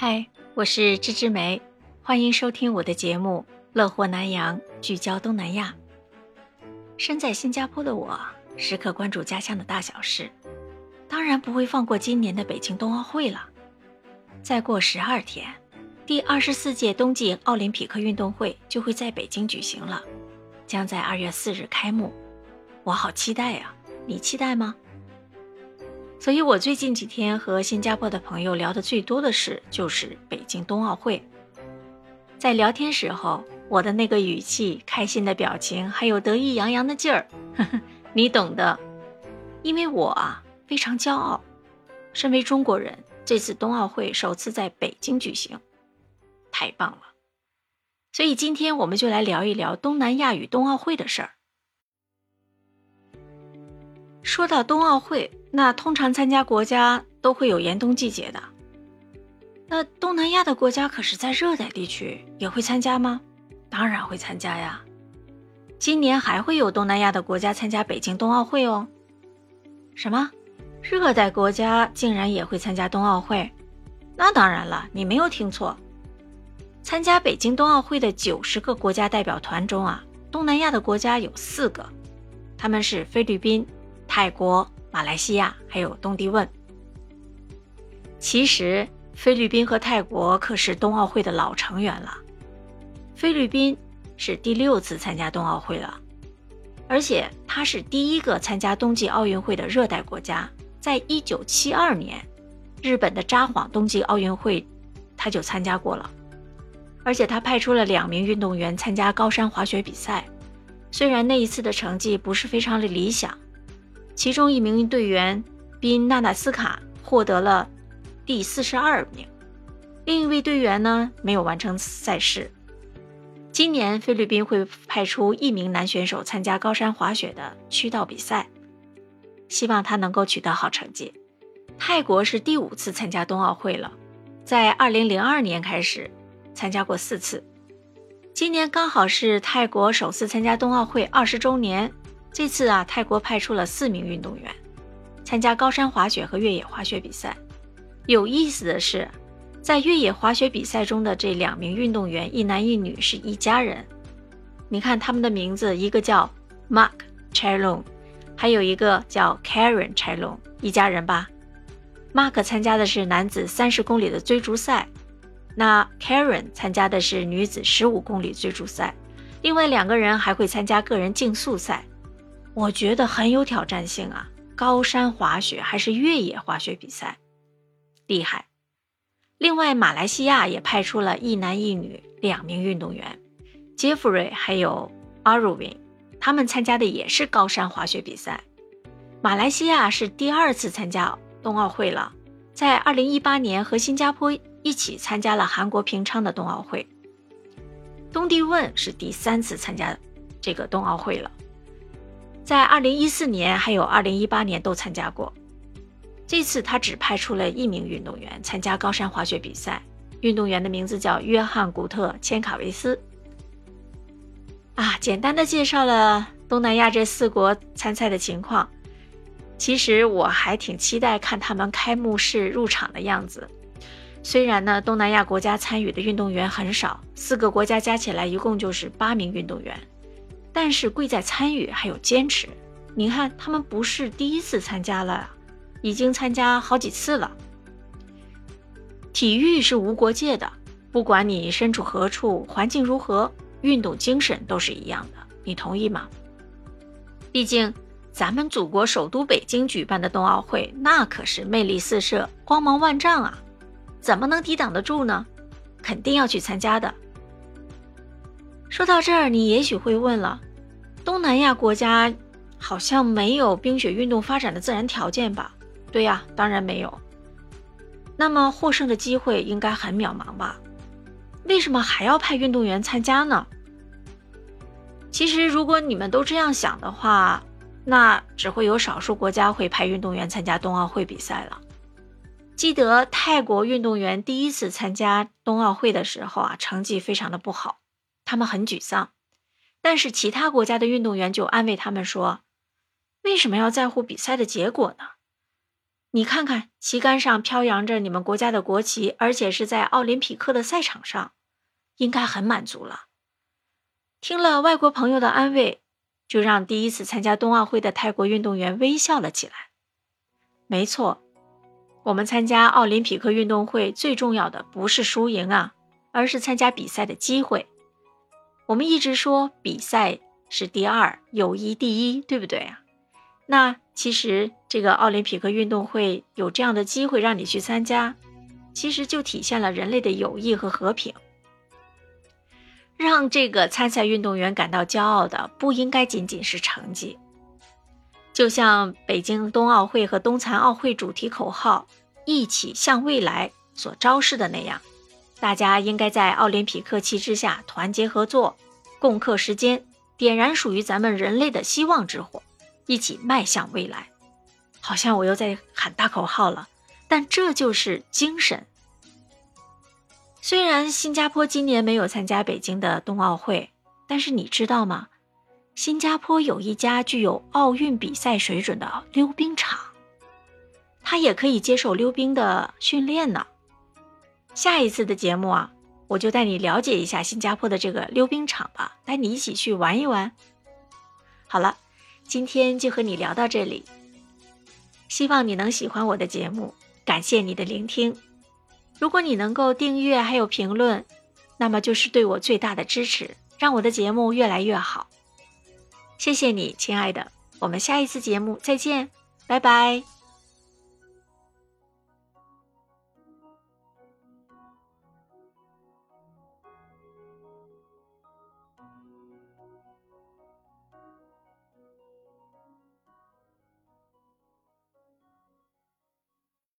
嗨，我是芝芝梅，欢迎收听我的节目《乐活南洋》，聚焦东南亚。身在新加坡的我，时刻关注家乡的大小事，当然不会放过今年的北京冬奥会了。再过十二天，第二十四届冬季奥林匹克运动会就会在北京举行了，将在二月四日开幕。我好期待呀，你期待吗？所以，我最近几天和新加坡的朋友聊的最多的事就是北京冬奥会。在聊天时候，我的那个语气、开心的表情，还有得意洋洋的劲儿，你懂的。因为我啊非常骄傲，身为中国人，这次冬奥会首次在北京举行，太棒了。所以今天我们就来聊一聊东南亚与冬奥会的事儿。说到冬奥会，那通常参加国家都会有严冬季节的。那东南亚的国家可是在热带地区，也会参加吗？当然会参加呀。今年还会有东南亚的国家参加北京冬奥会哦。什么？热带国家竟然也会参加冬奥会？那当然了，你没有听错。参加北京冬奥会的九十个国家代表团中啊，东南亚的国家有四个，他们是菲律宾。泰国、马来西亚还有东帝汶。其实，菲律宾和泰国可是冬奥会的老成员了。菲律宾是第六次参加冬奥会了，而且它是第一个参加冬季奥运会的热带国家。在一九七二年，日本的札幌冬季奥运会，他就参加过了。而且他派出了两名运动员参加高山滑雪比赛，虽然那一次的成绩不是非常的理想。其中一名队员宾纳纳斯卡获得了第四十二名，另一位队员呢没有完成赛事。今年菲律宾会派出一名男选手参加高山滑雪的区道比赛，希望他能够取得好成绩。泰国是第五次参加冬奥会了，在二零零二年开始参加过四次，今年刚好是泰国首次参加冬奥会二十周年。这次啊，泰国派出了四名运动员参加高山滑雪和越野滑雪比赛。有意思的是，在越野滑雪比赛中的这两名运动员，一男一女是一家人。你看他们的名字，一个叫 Mark Chalon，还有一个叫 Karen Chalon，一家人吧。Mark 参加的是男子三十公里的追逐赛，那 Karen 参加的是女子十五公里追逐赛。另外两个人还会参加个人竞速赛。我觉得很有挑战性啊！高山滑雪还是越野滑雪比赛，厉害。另外，马来西亚也派出了一男一女两名运动员，杰弗瑞还有阿鲁宾，他们参加的也是高山滑雪比赛。马来西亚是第二次参加冬奥会了，在2018年和新加坡一起参加了韩国平昌的冬奥会。东帝汶是第三次参加这个冬奥会了。在二零一四年还有二零一八年都参加过，这次他只派出了一名运动员参加高山滑雪比赛，运动员的名字叫约翰古特千卡维斯。啊，简单的介绍了东南亚这四国参赛的情况。其实我还挺期待看他们开幕式入场的样子。虽然呢，东南亚国家参与的运动员很少，四个国家加起来一共就是八名运动员。但是贵在参与还有坚持，你看他们不是第一次参加了，已经参加好几次了。体育是无国界的，不管你身处何处，环境如何，运动精神都是一样的。你同意吗？毕竟咱们祖国首都北京举办的冬奥会，那可是魅力四射、光芒万丈啊，怎么能抵挡得住呢？肯定要去参加的。说到这儿，你也许会问了。东南亚国家好像没有冰雪运动发展的自然条件吧？对呀，当然没有。那么获胜的机会应该很渺茫吧？为什么还要派运动员参加呢？其实，如果你们都这样想的话，那只会有少数国家会派运动员参加冬奥会比赛了。记得泰国运动员第一次参加冬奥会的时候啊，成绩非常的不好，他们很沮丧。但是其他国家的运动员就安慰他们说：“为什么要在乎比赛的结果呢？你看看旗杆上飘扬着你们国家的国旗，而且是在奥林匹克的赛场上，应该很满足了。听了外国朋友的安慰，就让第一次参加冬奥会的泰国运动员微笑了起来。没错，我们参加奥林匹克运动会最重要的不是输赢啊，而是参加比赛的机会。我们一直说比赛是第二，友谊第一，对不对啊？那其实这个奥林匹克运动会有这样的机会让你去参加，其实就体现了人类的友谊和和平。让这个参赛运动员感到骄傲的不应该仅仅是成绩，就像北京冬奥会和冬残奥会主题口号“一起向未来”所昭示的那样，大家应该在奥林匹克旗帜下团结合作，共克时艰，点燃属于咱们人类的希望之火。一起迈向未来，好像我又在喊大口号了，但这就是精神。虽然新加坡今年没有参加北京的冬奥会，但是你知道吗？新加坡有一家具有奥运比赛水准的溜冰场，它也可以接受溜冰的训练呢。下一次的节目啊，我就带你了解一下新加坡的这个溜冰场吧，带你一起去玩一玩。好了。今天就和你聊到这里，希望你能喜欢我的节目，感谢你的聆听。如果你能够订阅还有评论，那么就是对我最大的支持，让我的节目越来越好。谢谢你，亲爱的，我们下一次节目再见，拜拜。